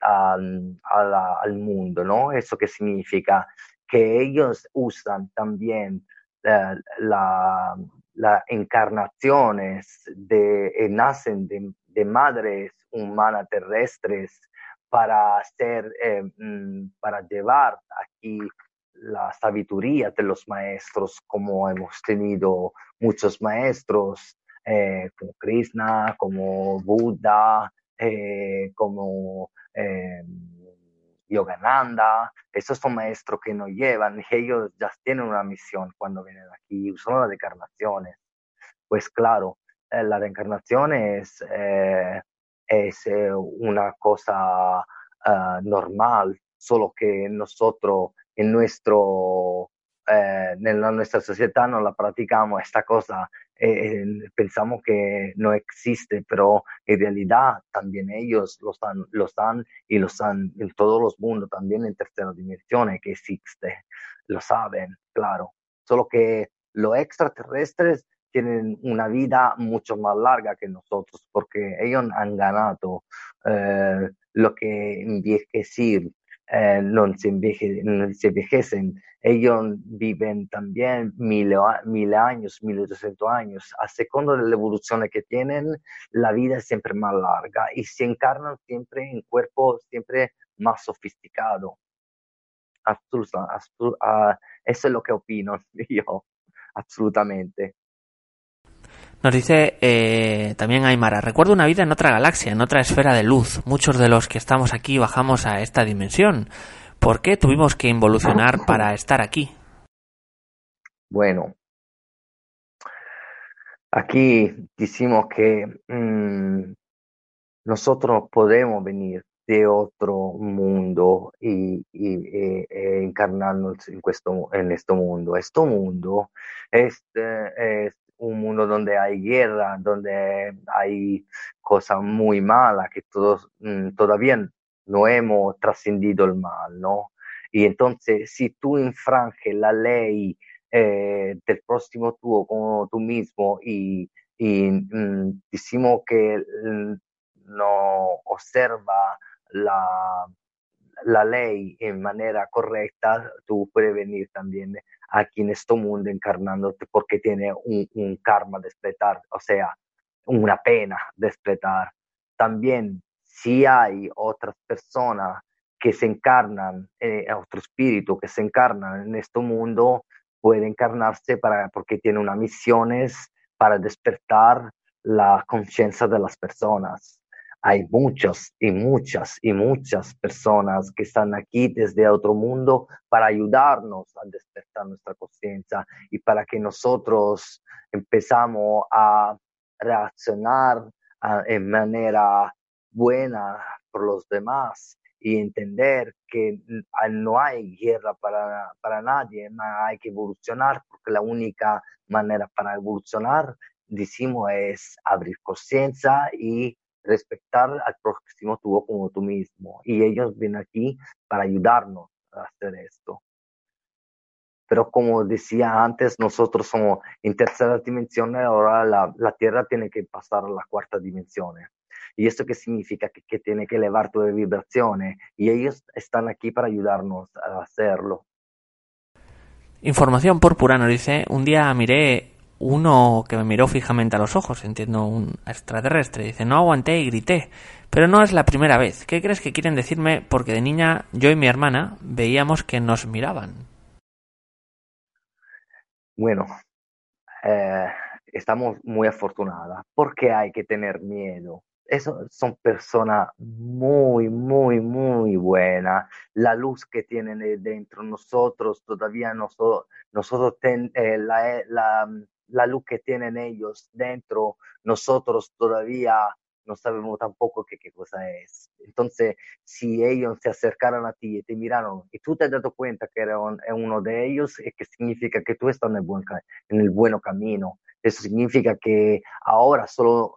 al mundo, ¿no? Eso que significa que ellos usan también las la, encarnaciones de, eh, nacen de, de, madres humanas terrestres para hacer, eh, mm, para llevar aquí la sabiduría de los maestros, como hemos tenido muchos maestros, eh, como Krishna, como Buda, como Yogananda, esos son maestros que nos llevan, ellos ya tienen una misión cuando vienen aquí, son las encarnaciones. Pues claro, eh, la reencarnación es, eh, eh, una cosa ah, normal, solo que nosotros en nuestro eh, en nuestra sociedad no la practicamos esta cosa, pensamos que no existe, pero en realidad también ellos lo están, lo están y lo están en todos los mundos, también en tercera dimensión que existe, lo saben, claro. Solo que los extraterrestres tienen una vida mucho más larga que nosotros porque ellos han ganado eh, lo que envejecer eh, no, se envejecen. Ellos viven también mil, mil años, mil ochocientos años. A seconda de la evolución que tienen, la vida es siempre más larga y se encarnan siempre en cuerpos siempre más sofisticados. Ah, eso es lo que opino yo, absolutamente. Nos dice eh, también Aymara, recuerdo una vida en otra galaxia, en otra esfera de luz. Muchos de los que estamos aquí bajamos a esta dimensión. ¿Por qué tuvimos que involucionar para estar aquí? Bueno, aquí decimos que mm, nosotros podemos venir de otro mundo y, e, e encarnarnos en, este mundo. Este mundo es un mundo donde hay guerra, donde hay cosas muy malas, que todos mm, todavía no hemos trascendido el mal, ¿no? Y entonces, si tú infranges la ley eh, del próximo tú como tú mismo y, mm, decimos que mm, no observa la, la ley en manera correcta, tú puedes venir también aquí en este mundo encarnándote porque tiene un, karma de expletar, o sea, una pena de expletar. También si hay otras personas que se encarnan, eh, otro espíritu que se encarnan en este mundo, puede encarnarse para, porque tiene una misión para despertar la conciencia de las personas hay muchos y muchas y muchas personas que están aquí desde otro mundo para ayudarnos a despertar nuestra conciencia y para que nosotros empezamos a reaccionar en manera buena por los demás y entender que no hay guerra para, para nadie, hay que evolucionar porque la única manera para evolucionar, decimos, es abrir conciencia y respetar al próximo tú como tú mismo. Y ellos vienen aquí para ayudarnos a hacer esto. Pero como decía antes, nosotros somos en tercera dimensión, ahora la, la Tierra tiene que pasar a la cuarta dimensión. ¿Y esto qué significa? Que, tiene que elevar tu vibraciones. Y ellos están aquí para ayudarnos a hacerlo. Información por nos dice, un día miré uno que me miró fijamente a los ojos, entiendo un extraterrestre, dice, no aguanté y grité, pero no es la primera vez. ¿Qué crees que quieren decirme? Porque de niña yo y mi hermana veíamos que nos miraban. Bueno, eh, estamos muy afortunadas. ¿Por qué hay que tener miedo? eso son personas muy, muy, muy buenas. La luz que tienen dentro nosotros, todavía nosotros, nosotros eh, la, la, la luz que tienen ellos dentro, nosotros todavía no sabemos tampoco qué, qué cosa es. Entonces, si ellos se acercaron a ti y te miraron y tú te has dado cuenta que era uno de ellos, es que significa que tú estás en el, buen, en el camino. Eso significa que ahora solo,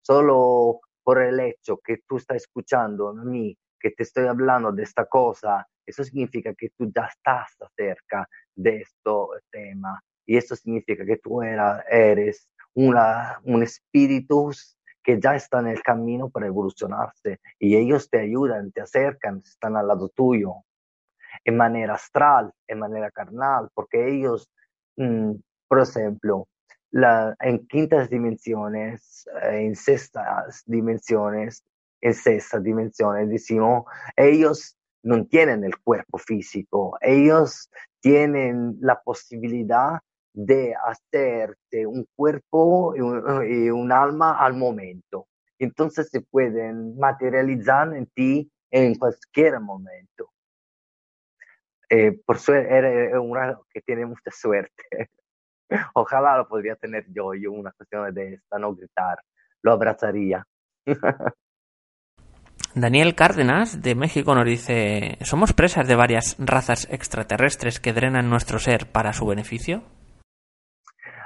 solo por el hecho que tú estás escuchando a mí, que te estoy hablando de esta cosa, eso significa que tú ya estás cerca de este tema. Y eso significa que tú eres un espíritu que ya está en el camino para evolucionarse y ellos te ayudan, te acercan, están al lado tuyo, en manera astral, en manera carnal, porque ellos, mm, por ejemplo, en quintas dimensiones, eh, en sextas dimensiones, en sextas dimensiones, decimos, ellos no tienen el cuerpo físico, ellos tienen la posibilidad de hacerte un cuerpo y un, alma al momento. Entonces se pueden materializar en ti en cualquier momento. Eh, por suerte, era una que tiene mucha suerte. Ojalá lo podría tener yo, yo una cuestión de esta, no gritar. Lo abrazaría. Daniel Cárdenas de México nos dice, ¿somos presas de varias razas extraterrestres que drenan nuestro ser para su beneficio?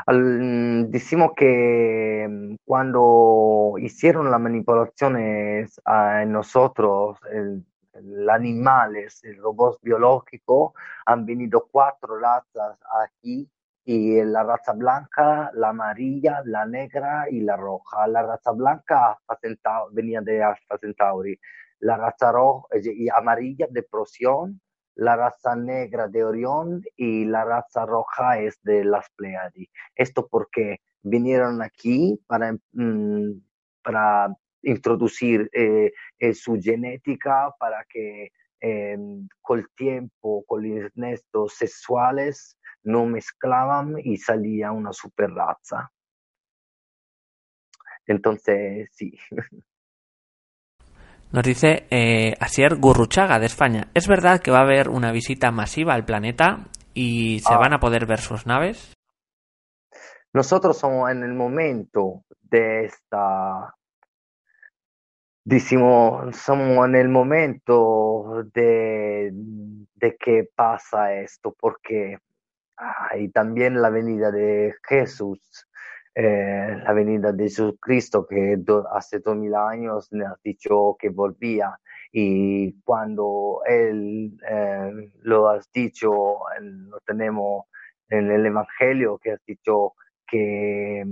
Al, decimos que cuando hicieron las manipulaciones en nosotros, el, el animales, el robot biológico, han venido cuatro razas aquí y la raza blanca, la amarilla, la negra y la roja. La raza blanca venía de Alpha Centauri, la raza roja y amarilla de Procyon, la raza negra de Orión y la raza roja es de las Pleiades. Esto porque vinieron aquí para, mm, introducir eh, eh, su genética para que eh, con el tiempo, con los nestos sexuales, no mezclaban y salía una super raza. Entonces, sí. Nos dice eh, Asier Gurruchaga de España. ¿Es verdad que va a haber una visita masiva al planeta y se ah. van a poder ver sus naves? Nosotros somos en el momento de esta, decimos, somos en el momento de, de que pasa esto, porque hay también la venida de Jesús eh, la venida de Jesucristo que hace dos mil años nos dicho que volvía y cuando Él eh, lo ha dicho, lo tenemos en el Evangelio que ha dicho que,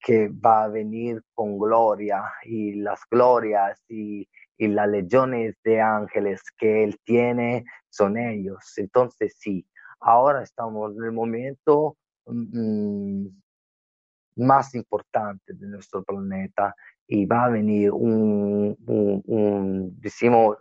que va a venir con gloria y las glorias y, y las legiones de ángeles que Él tiene son ellos. Entonces sí, ahora estamos en el momento mm, más importante de nuestro planeta y va a venir un, decimos,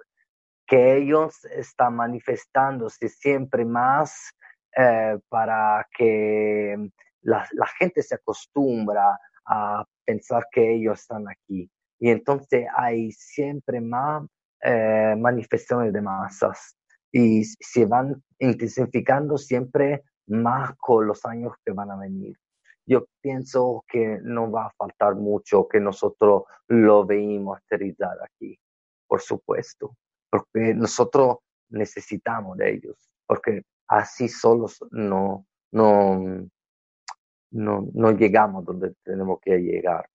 que ellos están manifestándose siempre más eh, para que la, gente se acostumbra a pensar que ellos están aquí. Y entonces hay siempre más eh, manifestaciones de masas y se van intensificando siempre más con los años que van a venir yo pienso que no va a faltar mucho que nosotros lo veamos aterrizar aquí, por supuesto, porque nosotros necesitamos de ellos, porque así solos no, no, no, no llegamos donde tenemos que llegar.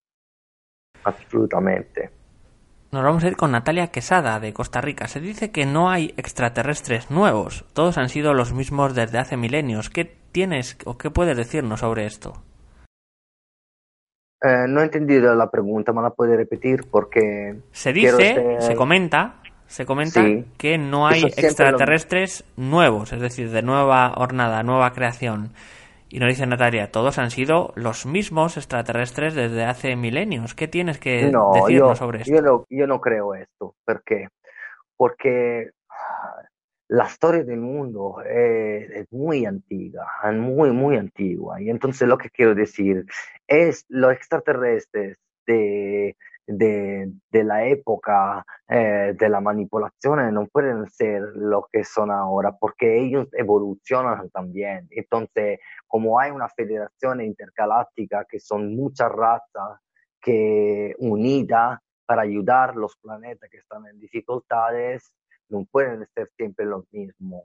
Absolutamente. Nos vamos a ir con Natalia Quesada de Costa Rica. Se dice que no hay extraterrestres nuevos. Todos han sido los mismos desde hace milenios. ¿Qué tienes o qué puedes decirnos sobre esto? Eh, no he entendido la pregunta, ¿me la puede repetir? Porque... Se dice, se comenta, se comenta que no hay extraterrestres nuevos, es decir, de nueva hornada, nueva creación. Y nos dice Natalia, todos han sido los mismos extraterrestres desde hace milenios. ¿Qué tienes que decirnos sobre esto? Yo no, yo no creo esto. ¿Por qué? Porque la historia del mundo es, muy antigua, muy, muy antigua. Y entonces lo que quiero decir es los extraterrestres de, de, la época eh, de la manipulación no pueden ser lo que son ahora porque ellos evolucionan también. Entonces, como hay una federación intergaláctica que son muchas razas que unidas para ayudar los planetas que están en dificultades, no pueden ser siempre los mismos.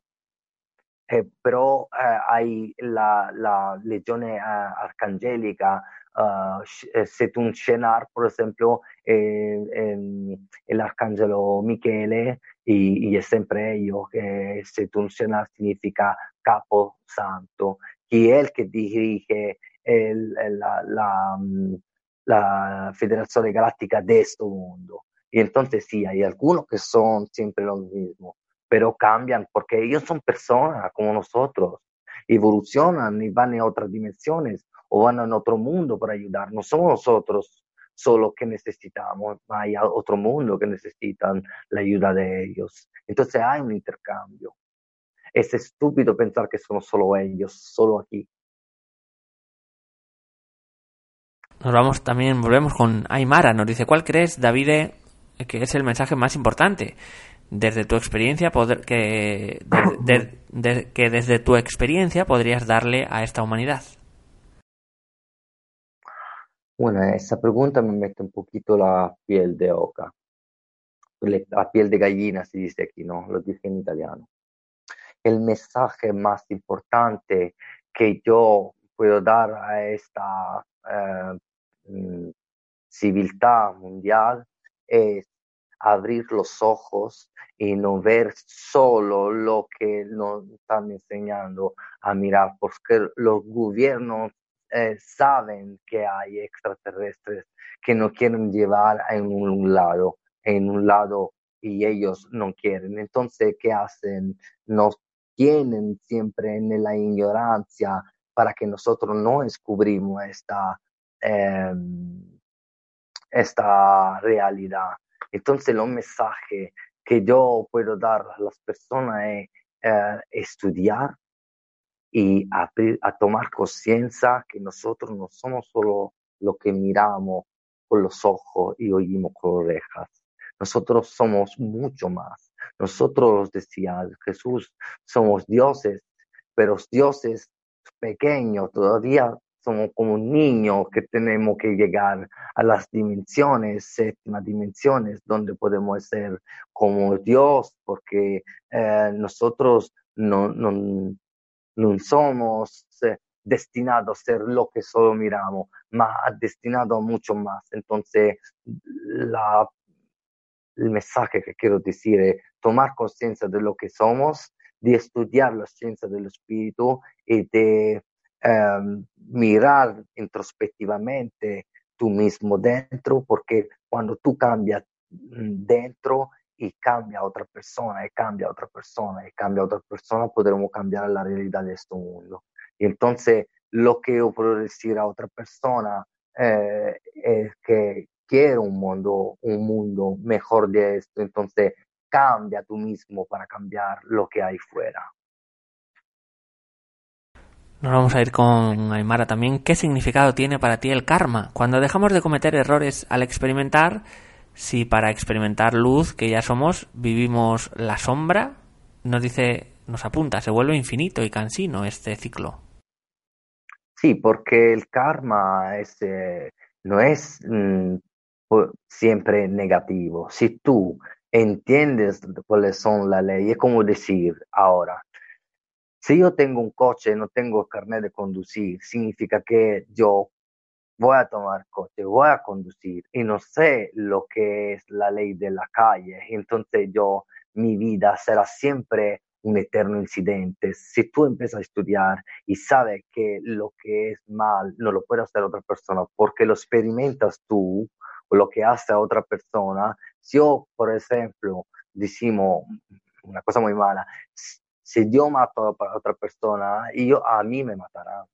Eh, pero eh, hay la, la legión arcangélica uh, Setun Shenar, por ejemplo, el arcángelo Michele, y, es siempre ellos, que Setun Shenar significa capo santo, y él que dirige el, la, la, la, Federación Galáctica de este mundo. Y entonces sí, hay algunos que son siempre los mismos, pero cambian porque ellos son personas como nosotros, evolucionan y van a otras dimensiones o van a otro mundo para ayudar. No somos nosotros solo que necesitamos, hay otro mundo que necesitan la ayuda de ellos. Entonces hay un intercambio. Es estúpido pensar que somos solo ellos, solo aquí. Nos vamos también, volvemos con Aymara. Nos dice, ¿cuál crees, David, que es el mensaje más importante? Desde tu experiencia, poder, que, que desde tu experiencia podrías darle a esta humanidad. Bueno, esa pregunta me mete un poquito la piel de oca, la piel de gallina se dice aquí, ¿no? Lo dije en italiano. El mensaje más importante que yo puedo dar a esta eh, mm, civilidad mundial es abrir los ojos y no ver solo lo que nos están enseñando a mirar, porque los gobiernos eh, saben que hay extraterrestres que no quieren llevar en un lado, en un lado y ellos no quieren. Entonces, ¿qué hacen? Nos tienen siempre en la ignorancia para que nosotros no descubrimos esta, em, esta realidad. Entonces, el mensaje que yo puedo dar a las personas es eh, estudiar, y a, a tomar conciencia que nosotros no somos solo lo que miramos con los ojos y oímos con orejas. Nosotros somos mucho más. Nosotros, decía Jesús, somos dioses, pero dioses pequeños, todavía somos como niños que tenemos que llegar a las dimensiones, séptimas dimensiones, donde podemos ser como Dios, porque eh, nosotros no, no, no somos eh, destinados a ser lo que solo miramos, ma destinados a mucho más. Entonces, la, el mensaje que quiero decir es tomar conciencia de lo que somos, de estudiar la ciencia del espíritu y de em, mirar introspectivamente tú mismo dentro, porque cuando tú cambias mm, dentro, y cambia a otra persona, y cambia a otra persona, y cambia a otra persona, podremos cambiar la realidad de este mundo. Entonces, lo que yo puedo decir a otra persona eh, es que quiero un mundo, un mundo mejor de esto, entonces cambia tú mismo para cambiar lo que hay fuera. Nos vamos a ir con Aymara también. ¿Qué significado tiene para ti el karma? Cuando dejamos de cometer errores al experimentar, si para experimentar luz, que ya somos, vivimos la sombra, nos dice, nos apunta, se vuelve infinito y cansino este ciclo. Sí, porque el karma es, eh, no es mm, siempre negativo. Si tú entiendes cuáles son las leyes, es como decir ahora, si yo tengo un coche no tengo carnet de conducir, significa que yo voy a tomar coche, voy a conducir y no sé lo que es la ley de la calle. Entonces yo, mi vida será siempre un eterno incidente. Si tú empiezas a estudiar y sabes que lo que es mal no lo puede hacer otra persona porque lo experimentas tú o lo que hace a otra persona, si yo, por ejemplo, decimos una cosa muy mala, si yo mato a otra persona, yo, a mí me matará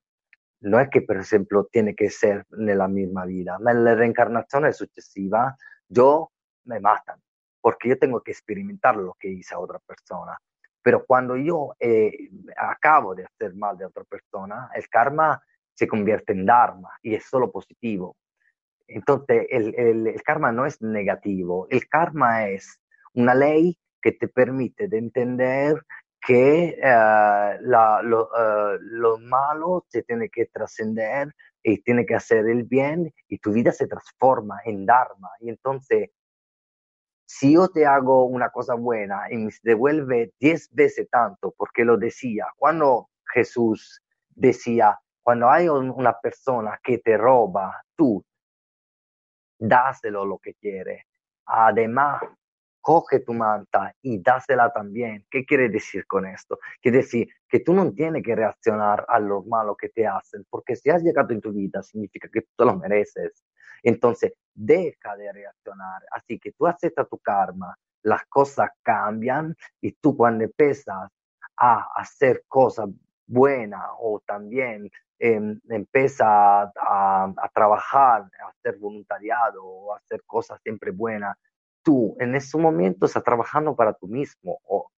no es que, por ejemplo, tiene que ser en la misma vida, en la reencarnación sucesiva, yo me matan, porque yo tengo que experimentar lo que hice a otra persona. Pero cuando yo eh, acabo de hacer mal de otra persona, el karma se convierte en dharma y es solo positivo. Entonces, el, el, karma no es negativo, el karma es una ley que te permite de entender que lo, uh, lo, malo se tiene que trascender y tiene que hacer el bien y tu vida se transforma en Dharma. Y entonces, si yo te hago una cosa buena y me devuelve diez veces tanto, porque lo decía, cuando Jesús decía, cuando hay una persona que te roba, tú dáselo lo que quiere. Además, coge tu manta y dásela también. ¿Qué quiere decir con esto? Quiere decir que tú no tienes que reaccionar a lo malo que te hacen, porque si has llegado en tu vida significa que tú lo mereces. Entonces, deja de reaccionar. Así que tú aceptas tu karma, las cosas cambian y tú cuando empiezas a hacer cosas buenas o también eh, a, trabajar, a hacer voluntariado o hacer cosas siempre buenas, tú en ese momento estás trabajando para tú mismo, o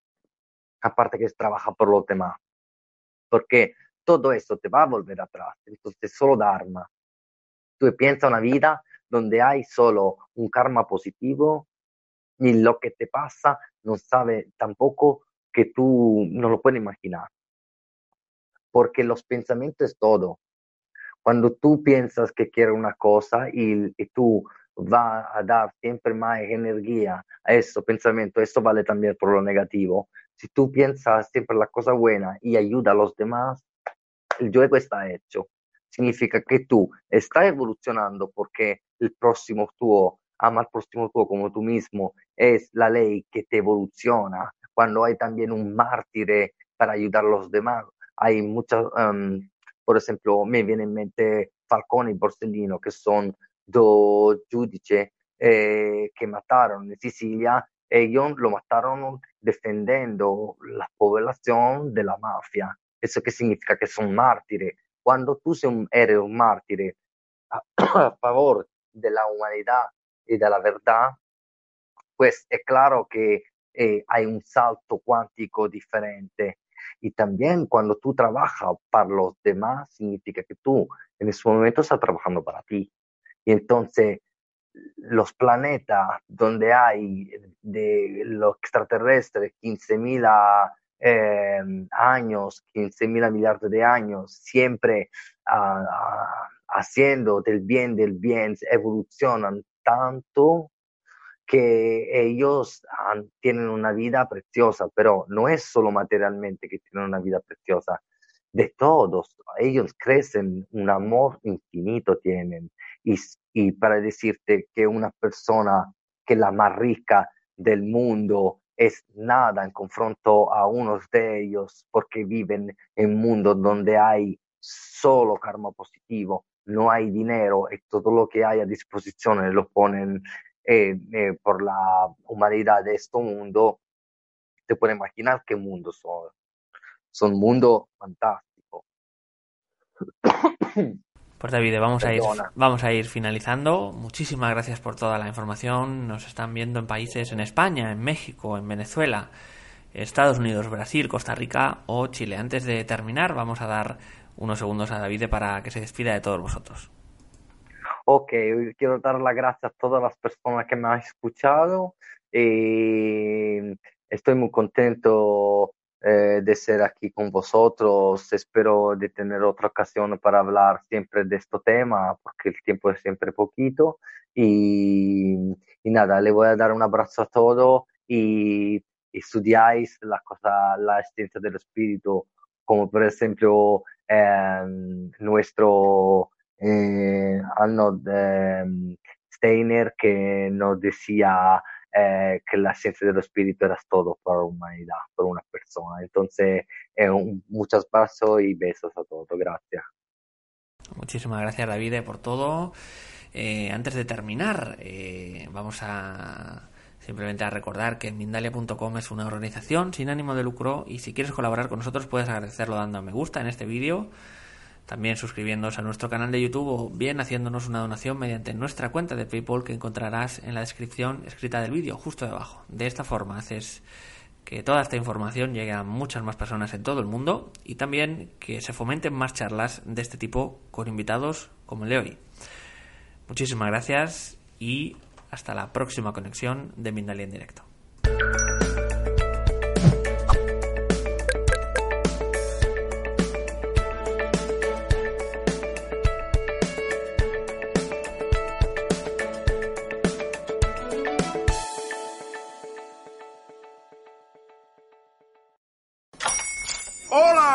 aparte que trabaja por los demás, porque todo eso te va a volver atrás, entonces solo Dharma. Tú piensas una vida donde hay solo un karma positivo y lo que te pasa no sabe tampoco que tú no lo puedes imaginar. Porque los pensamientos es todo. Cuando tú piensas que quieres una cosa y, y tú va a dar siempre más energía a ese pensamiento, eso vale también por lo negativo. Si tú piensas siempre la cosa buena y ayuda a los demás, el juego está hecho. Significa que tú estás evolucionando porque el próximo tuo ama al próximo tuo como tú mismo, es la ley que te evoluciona. Cuando hay también un mártir para ayudar a los demás, hay muchas, um, por ejemplo, me viene en mente Falcone y Borsellino, que son dos giudici eh, que mataron en Sicilia, ellos lo mataron defendiendo la población de la mafia. ¿Eso qué significa? Que son mártires. Cuando tú eres un mártir a, a favor de la humanidad y de la verdad, pues es eh, hay un salto cuántico diferente. Y también cuando tú trabajas para los demás, significa que tú en ese momento estás trabajando para ti. Y entonces los planetas donde hay de los extraterrestres 15 mil eh, años, 15 mil millardos de años, siempre uh, haciendo del bien del bien, evolucionan tanto que ellos han, tienen una vida preciosa, pero no es solo materialmente que tienen una vida preciosa, de todos, ellos crecen, un amor infinito tienen. Y, para decirte que una persona que la más rica del mundo es nada en confronto a unos de ellos porque viven en un mundo donde hay solo karma positivo, no hay dinero y todo lo que hay a disposición lo ponen eh, eh, por la humanidad de este mundo, te puedes imaginar qué mundo son son un mundo fantástico. Pues David, vamos a, ir, vamos a ir finalizando. Muchísimas gracias por toda la información. Nos están viendo en países en España, en México, en Venezuela, Estados Unidos, Brasil, Costa Rica o Chile. Antes de terminar, vamos a dar unos segundos a David para que se despida de todos vosotros. Ok, quiero dar las gracias a todas las personas que me han escuchado. Y estoy muy contento eh, de ser aquí con vosotros. Espero de tener otra ocasión para hablar siempre de este tema, porque el tiempo es siempre poquito. Y, y nada, le voy a dar un abrazo a todos y, estudiáis la cosa, la ciencia del espíritu, como por ejemplo eh, nuestro eh, Arnold eh, Steiner que nos decía eh, que la ciencia del espíritu era todo para la humanidad, para una persona. Entonces, eh, un, muchos pasos y besos a todos. Gracias. Muchísimas gracias, David, por todo. Eh, antes de terminar, vamos a simplemente a recordar que Mindalia.com es una organización sin ánimo de lucro y si quieres colaborar con nosotros puedes agradecerlo dando a me gusta en este vídeo también suscribiéndonos a nuestro canal de YouTube o bien haciéndonos una donación mediante nuestra cuenta de PayPal que encontrarás en la descripción escrita del vídeo justo debajo. De esta forma haces que toda esta información llegue a muchas más personas en todo el mundo y también que se fomenten más charlas de este tipo con invitados como el de hoy. Muchísimas gracias y hasta la próxima conexión de Mindalia en directo.